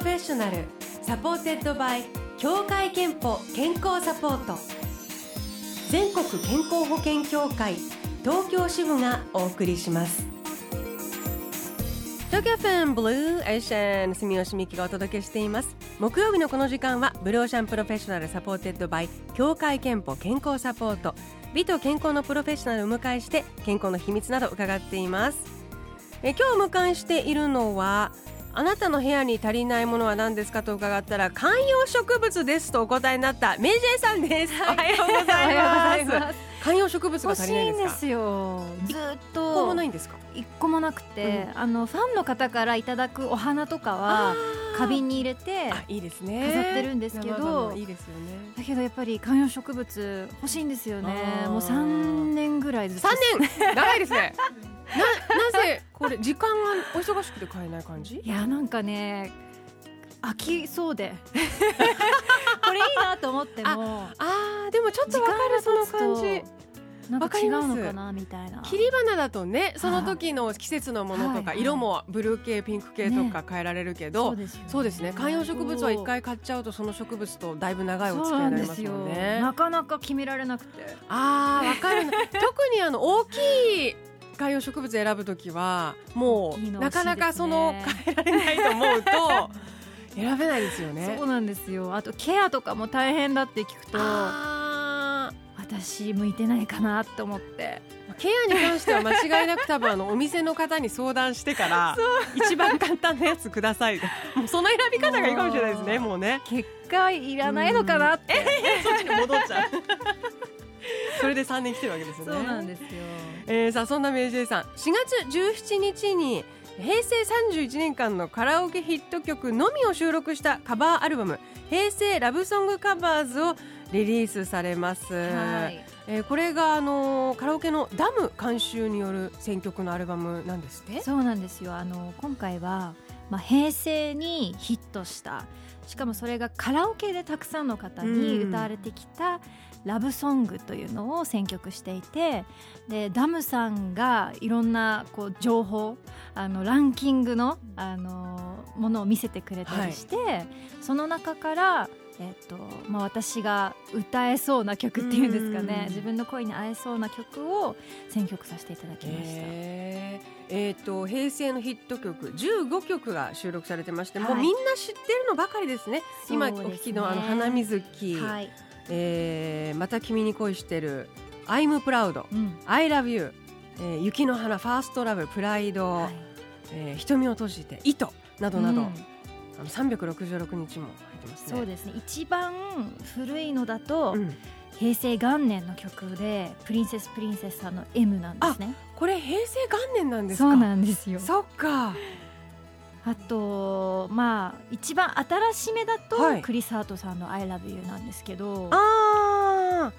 Professional supported by 協会けんぽ健康サポート。全国健康保険協会東京支部がお送りします。東京 FM Blue Ocean 住吉美紀がお届けしています。木曜日のこの時間は Blue Ocean Professional supported by 協会けんぽ健康サポート。美と健康のプロフェッショナルを迎えして健康の秘密など伺っています。え今日お迎えしているのはあなたの部屋に足りないものは何ですかと伺ったら観葉植物ですとお答えになったメイジェイさんです、おはようございます。観葉植物が足りないんですか？いんですよ。ずっ一個もとないんですか？一個もなくて、あのファンの方からいただくお花とかは花瓶に入れてあいいですね。飾ってるんですけどいいですよね。だけどやっぱり観葉植物欲しいんですよね。もう3年ぐらいずっと三年！長いですね。な これ時間がお忙しくて買えない感じ？いやなんかね飽きそうで。これいいなと思っても。あーでもちょっとわかるその感じ。なんか違うわかりますのかなみたいな。切り花だとねその時の季節のものとか、色もブルー系ピンク系とか変えられるけど、そうですよね。そうですね。観葉植物は一回買っちゃうとその植物とだいぶ長いお付き合いなんですよになりますもんねなかなか決められなくて。あーわかる。な特にあの大きい観葉植物選ぶときはもうのなかなかその変えられないと思うと 選べないですよね。そうなんですよ。あとケアとかも大変だって聞くとあ私向いてないかなって思って。ーケアに関しては間違いなく多分あのお店の方に相談してから 一番簡単なやつください。もうその選び方がいいかもしれないですねもうね。結果いらないのかなって。そっちに戻っちゃう。それで3年来てるわけですよね。そうなんですよえー、さあそんなメイジェイさん。4月17日に平成31年間のカラオケヒット曲のみを収録したカバーアルバム「平成ラブソングカバーズ」をリリースされます、はい。えーこれが、あのーカラオケのダム監修による選曲のアルバムなんですって？そうなんですよ。あの今回は、まあ、平成にヒットした。しかもそれがカラオケでたくさんの方に歌われてきたラブソングというのを選曲していてでダムさんがいろんなこう情報あのランキングのあのものを見せてくれたりして、その中からえっとまあ、私が歌えそうな曲っていうんですかね。うん。自分の声に合えそうな曲を選曲させていただきました。えー。えーと平成のヒット曲15曲が収録されてまして、もうはいみんな知ってるのばかりですね。今お聞きのあの花水木、はい、えーまた君に恋してる I'm proud うん。I love you、えー雪の花ファーストラブプライド、はい。えー瞳を閉じて糸などなど、うん。あの366日もますね。そうですね。一番古いのだと、うん。平成元年の曲で「プリンセスプリンセス」さんの M なんですね。これ平成元年なんですか？そうなんですよ。そっか。あとまあ一番新しめだと、はい。クリス・ハートさんの「I love you」なんですけど。あ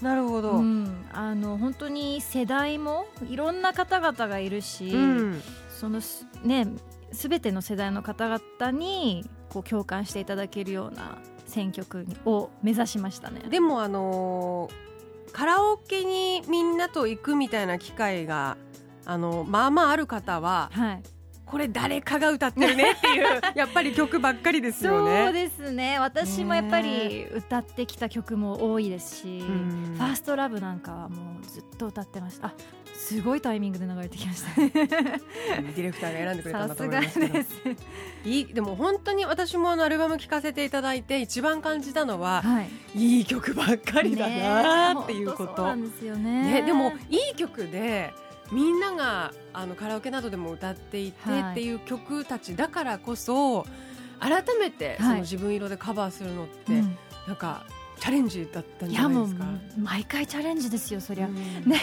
ーなるほど、うん、あの本当に世代もいろんな方々がいるし、うん。そのすね全ての世代の方々にこう共感していただけるような選曲を目指しましたね。でもあのーカラオケにみんなと行くみたいな機会があのまあまあある方ははい、これ誰かが歌ってるねっていう やっぱり曲ばっかりですよそうね。ですね。私もやっぱり歌ってきた曲も多いですし、うん。ファーストラブなんかはもうずっと歌ってました。あすごいタイミングで流れてきました。ね ディレクターが選んでくれたんだと思いますいいでも本当に私もあのアルバム聴かせていただいて一番感じたのははい。いい曲ばっかりだなっていうこと、ね。ですよねね、でもいい曲でみんながあのカラオケなどでも歌っていてはい。っていう曲たちだからこそ改めてそはい。の自分色でカバーするのって、うん。なんかチャレンジだったんじゃないですか。毎回チャレンジですよそりゃ、うん。ね。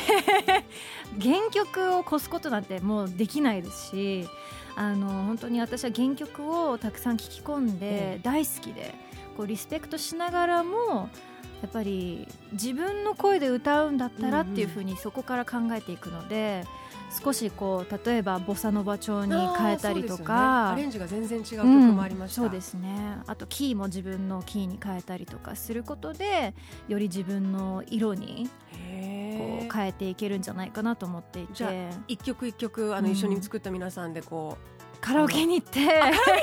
原曲を越すことなんてもうできないですしあの本当に私は原曲をたくさん聴き込んえで大好きでこうリスペクトしながらもやっぱり自分の声で歌うんだったらっていうふうにそこから考えていくので、少しこう例えばボサノバ調に変えたりとあーそうですよね。かアレンジが全然違う曲うんもありました、そうですね。あとキーも自分のキーに変えたりとかすることでより自分の色にこう変えていけるんじゃないかなと思っていて。一曲一曲あのうん一緒に作った皆さんでこうカラオケに行って。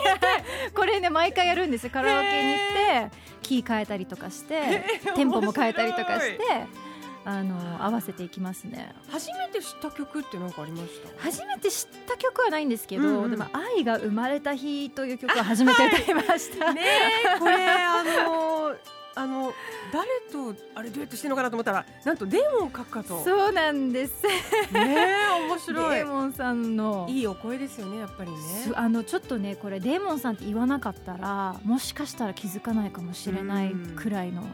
これね毎回やるんですよ。カラオケに行ってキー変えたりとかしてテンポも変えたりとかしてあの合わせていきますね。初めて知った曲って何かありました？初めて知った曲はないんですけど、うんうん。でも「愛が生まれた日」という曲は初めて歌いました。ねえこれあのあの誰とあれデュエットしてるのかなと思ったらなんとデーモン閣下と。そうなんです。ねえ面白い。デーモンさんの。いいお声ですよねやっぱりね。すあのちょっとねこれデーモンさんって言わなかったらもしかしたら気づかないかもしれないくらいの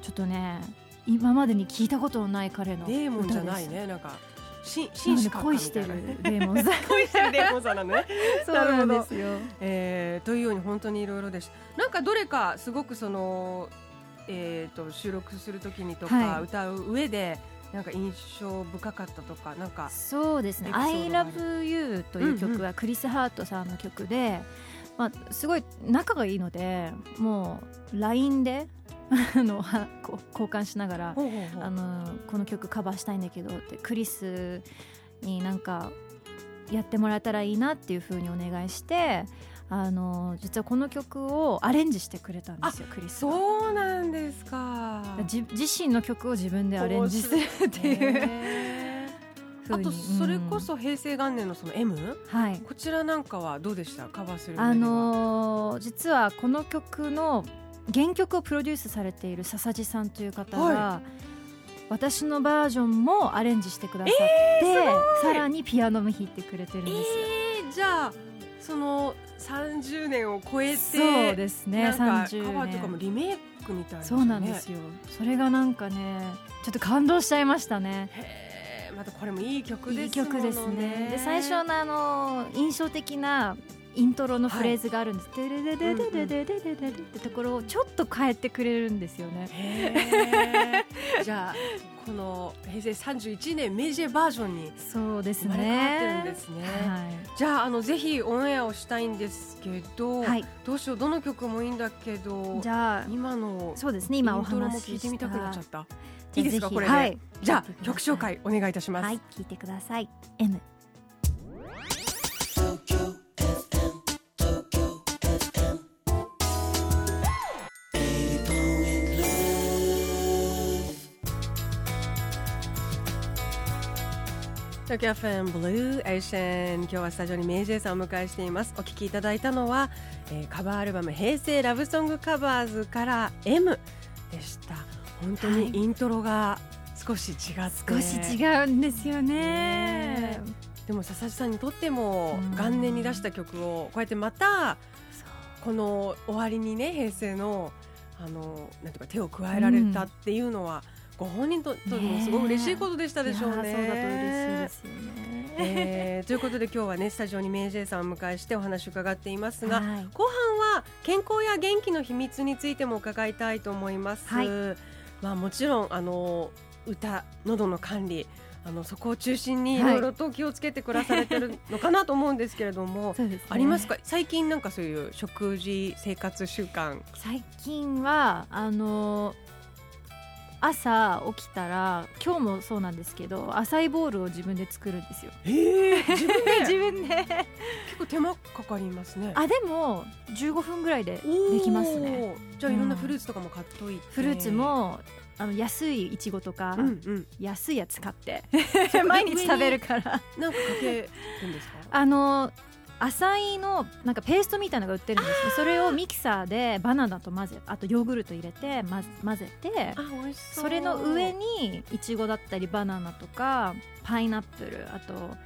ちょっとね今までに聞いたことのない彼の歌ですデーモンじゃないねなんか。し紳士恋してる。デーモンさん。恋してるデーモンさんなのね。そうなんですよ。えーというように本当にいろいろです。なんかどれかすごくその、えー、と収録するときにとか、はい。歌う上でなんか印象深かったとかなんかそうですね「エピソー I ドがある。Love you」という曲はクリス・ハートさんの曲で、まあ、すごい仲がいいのでもう LINE で あのはこう交換しながらあのこの曲カバーしたいんだけどってクリスになんかやってもらえたらいいなっていうふうにお願いしてあの実はこの曲をアレンジしてくれたんですよクリスが。そうなんですか。じ自身の曲を自分でアレンジするっていう あとそれこそ平成元年のその M はい。こちらなんかはどうでした？カバーするあのー実はこの曲の原曲をプロデュースされている笹地さんという方が、は私のバージョンもアレンジしてくださって、さらにピアノも弾いてくれてるんですよ。えー、じゃあその30年を超えてそうですねなんか30カバーとかも年リメイクみたいな、ね、そうなんですよ。それがなんかねちょっと感動しちゃいましたね。またこれもいい曲ですね。いい曲ですね。で最初のあの印象的なイントロのフレーズがあるんです「テレレレレレレレレレレ」ってところをちょっと変えてくれるんですよね。じゃあこの平成31年メジェバージョンにそうです生まれ変わってるんねですね、はじゃああのぜひオンエアをしたいんですけど、い、はい、どうしようどの曲もいいんだけどじゃあ今のそうですね今おイントロも話し聞いてみたくなっちゃった。いいですかこれで、はい。じゃあ曲紹介お願いいたします、はい聞いてください。M 東京 FM Blue Ocean 今日はスタジオにメイジェイさんをお迎えしています。お聴きいただいたのは、えーカバーアルバム平成ラブソングカバーズから M でした。本当はい。にイントロが少し違って、少し違うんですよね。ねでも笹地さんにとってもうん。元年に出した曲をこうやってまたこの終わりにね平成のあのなんていうか手を加えられたっていうのは、ご本人とともすごい嬉しいことでしたでしょうね。いやーそうだと嬉しいですよね、えーということで今日はねスタジオにメイジェイさんをお迎えしてお話を伺っていますが、はい。後半は健康や元気の秘密についても伺いたいと思います。はい。まあもちろんあの歌喉の管理あのそこを中心にいはい。ろいろと気をつけて暮らされてるのかなと思うんですけれども、そうですね。ありますか？最近なんかそういう食事生活習慣。最近はあの朝起きたら今日もそうなんですけどアサイボールを自分で作るんですよ。ええ自分で？自分で。結構手間かかりますね。あでも15分ぐらいでできますね。じゃあいろんなフルーツとかも買っといて、フルーツもあの安いいちごとか、うんうん。安いやつ買って。毎日食べるから。なんかかけるんですか？あの浅いのなんかペーストみたいなのが売ってるんですね。それをミキサーでバナナと混ぜあとヨーグルト入れて混ぜ混ぜてそれの上にいちごだったりバナナとかパイナップルあと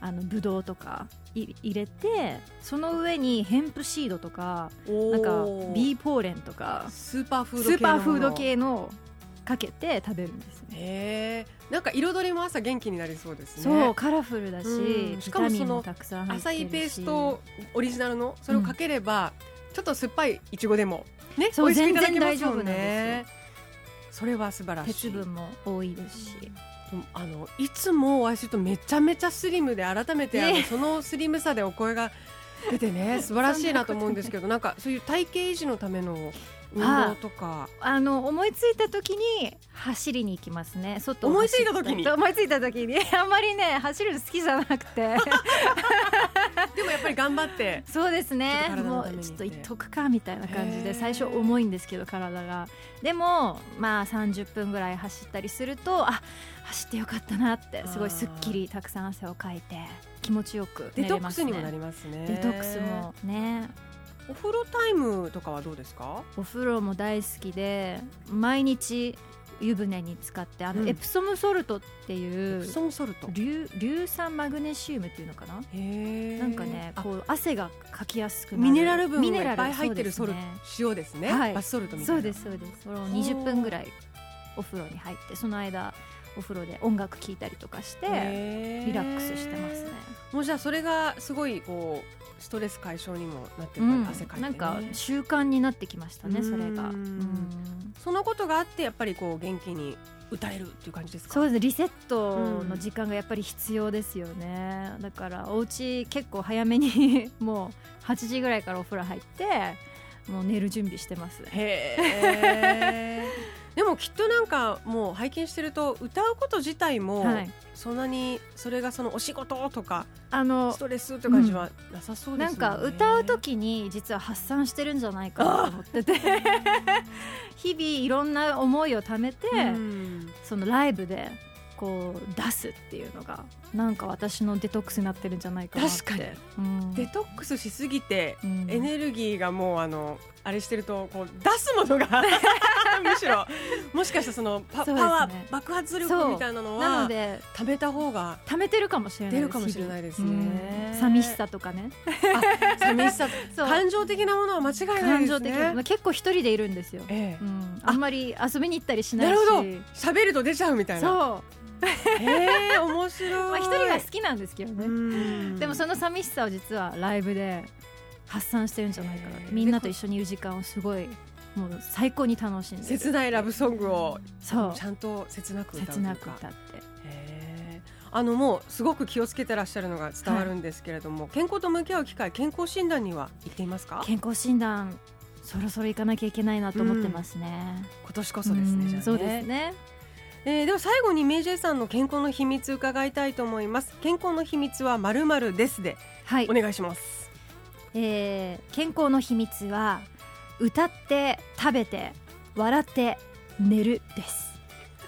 あのブドウとかい入れてその上にヘンプシードとかなんかビーポーレンとかスーパーフード系のかけて食べるんですね。へえなんか彩りも朝元気になりそうですね。そうカラフルだし、うん。しかもその浅いペーストオリジナルのそれをかければ、ちょっと酸っぱいいちごでもねそう美味しくいただけますもん全然大丈夫なんねそれは素晴らしい。鉄分も多いですし、あのいつもお会いするとめちゃめちゃスリムで改めてあの、ね。そのスリムさでお声が出てね 素晴らしいなと思うんですけどなんかそういう体型維持のための運動とか。あ。の思いついた時に走りに行きますね。外を思いつい走た時に？思いついた時に。あんまりね走るの好きじゃなくて。でもやっぱり頑張って。そうですね。ちょっと体のもうちょっといっとくかみたいな感じで最初重いんですけど体が。でもまあ30分ぐらい走ったりするとあ走ってよかったなってすごいすっきりたくさん汗をかいて気持ちよくデトック寝れますね。スにもなりますね。デトックスもね。お風呂タイムとかはどうですか？お風呂も大好きで毎日湯船に使ってあの、うん。エプソムソルトっていエうプソンソルト。硫硫酸マグネシウムっていうのかな？なんかねあ。こう汗がかきやすくミネラル分ミネラルがいっぱい入ってるソルそうですね。塩ですね、はい。バスソルトみたいな。そうですそうです。それを20分ぐらいお風呂に入ってその間お風呂で音楽聴いたりとかしてリラックスしてますね、もうじゃあそれがすごいこうストレス解消にもなってるうん。汗かいて、ね、なんか習慣になってきましたねそれが。うん。うんそのことがあってやっぱりこう元気に歌えるっていう感じですか？そうです。リセットの時間がやっぱり必要ですよね、だからお家結構早めに もう8時ぐらいからお風呂入ってもう寝る準備してます。へえでもきっとなんかもう拝見してると歌うこと自体もはい。そんなにそれがそのお仕事とかあのストレスって感じはなさそうですよね、なんか歌う時に実は発散してるんじゃないかなと思ってて。日々いろんな思いをためて、うん。そのライブでこう出すっていうのがなんか私のデトックスになってるんじゃないかなって。確かに。うん。デトックスしすぎてうん。エネルギーがもうあのあれしてるとこう出すものが むしろもしかしたらそのパ,、そね。パワー爆発力みたいなのなはので貯めた方が溜めてるかもしれない出るかもしれないですね。寂しさとかね。あ寂しさ。感情的なものは間違いない感情ですね。的な結構一人でいるんですよ、ええ。うん、あんまり遊びに行ったりしなし。ないるほど。喋ると出ちゃうみたいな。そうへえ面白い、まあ一人が好きなんですけどね、うん。でもその寂しさを実はライブで発散してるんじゃないかなみんなと一緒にいる時間をすごいもう最高に楽しんでる。切ないラブソングをそう。ちゃんと切なく歌う切なく歌って。あのもうすごく気をつけてらっしゃるのが伝わるんですけれども、健康と向き合う機会健康診断には行っていますか？健康診断そろそろ行かなきゃいけないなと思ってますね、今年こそですねじゃあね。そうですねえーでは最後にメイジェイさんの健康の秘密伺いたいと思います。健康の秘密はまるまるですではい。お、願いします。えー健康の秘密は歌って食べて笑って寝るです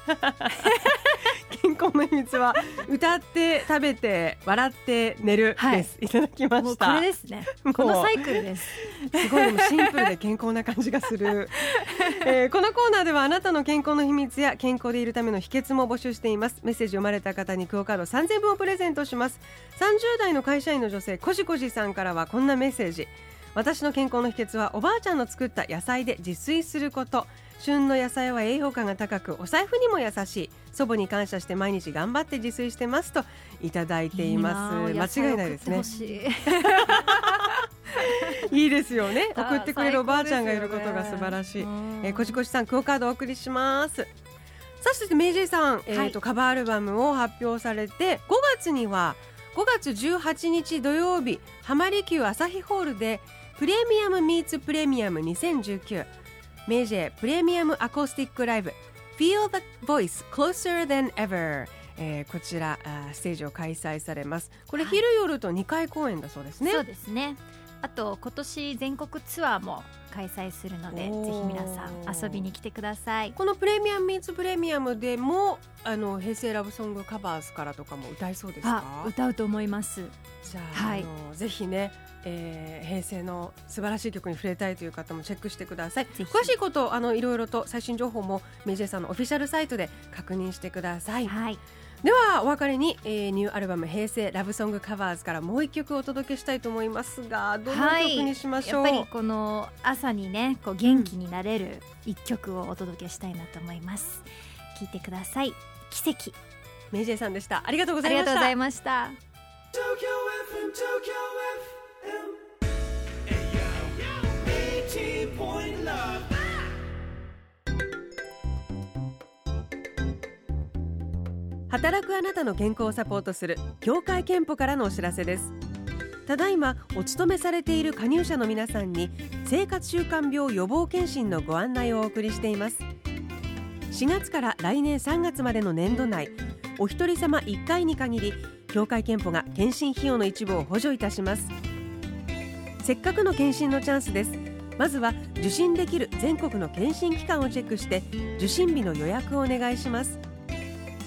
健康の秘密は歌って食べて笑って寝るです、い、ただきました。れですね。このサイクルです。すごいシンプルで健康な感じがする、えーこのコーナーではあなたの健康の秘密や健康でいるための秘訣も募集しています。メッセージ読まれた方にクオカード3000分をプレゼントします。30代の会社員の女性こじこじさんからはこんなメッセージ。私の健康の秘訣はおばあちゃんの作った野菜で自炊すること旬の野菜は栄養価が高くお財布にも優しい。祖母に感謝して毎日頑張って自炊してますといただいています。間違いないですね。い。いいですよね。送ってくれるおばあちゃんがいることが素晴らしい、えー、こじこじさんクオカードお送りします。さあそしてメイジェイさん、えーとカバーアルバムを発表されて5月には5月18日土曜日浜離宮朝日ホールでプレミアムミーツプレミアム2019メイジェイプレミアムアコースティックライブ Feel the Voice Closer Than Ever えーこちらあーステージを開催されます。これはい。昼夜と2回公演だそうですね、そうですねあと今年全国ツアーも開催するのでぜひ皆さん遊びに来てください。このプレミアムミーツプレミアムでもあの平成ラブソングカバーズからとかも歌えそうですか？あ歌うと思います。じゃあ,、はい。あのぜひね、えー平成の素晴らしい曲に触れたいという方もチェックしてください。詳しいことあのいろいろと最新情報もメイジェイさんのオフィシャルサイトで確認してください、はいではお別れに、えーニューアルバム「平成ラブソングカバーズ」からもう一曲お届けしたいと思いますがどの曲にしましょう、やっぱりこの朝にねこう元気になれる一曲をお届けしたいなと思います。聞いてください。奇跡。メイジェイさんでした。ありがとうごあざいました。りがとうございました働くあなたの健康をサポートする協会憲法からのお知らせです。ただいまお勤めされている加入者の皆さんに生活習慣病予防検診のご案内をお送りしています。4月から来年3月までの年度内お一人様1回に限り協会憲法が検診費用の一部を補助いたします。せっかくの検診のチャンスです。まずは受診できる全国の検診機関をチェックして受診日の予約をお願いします。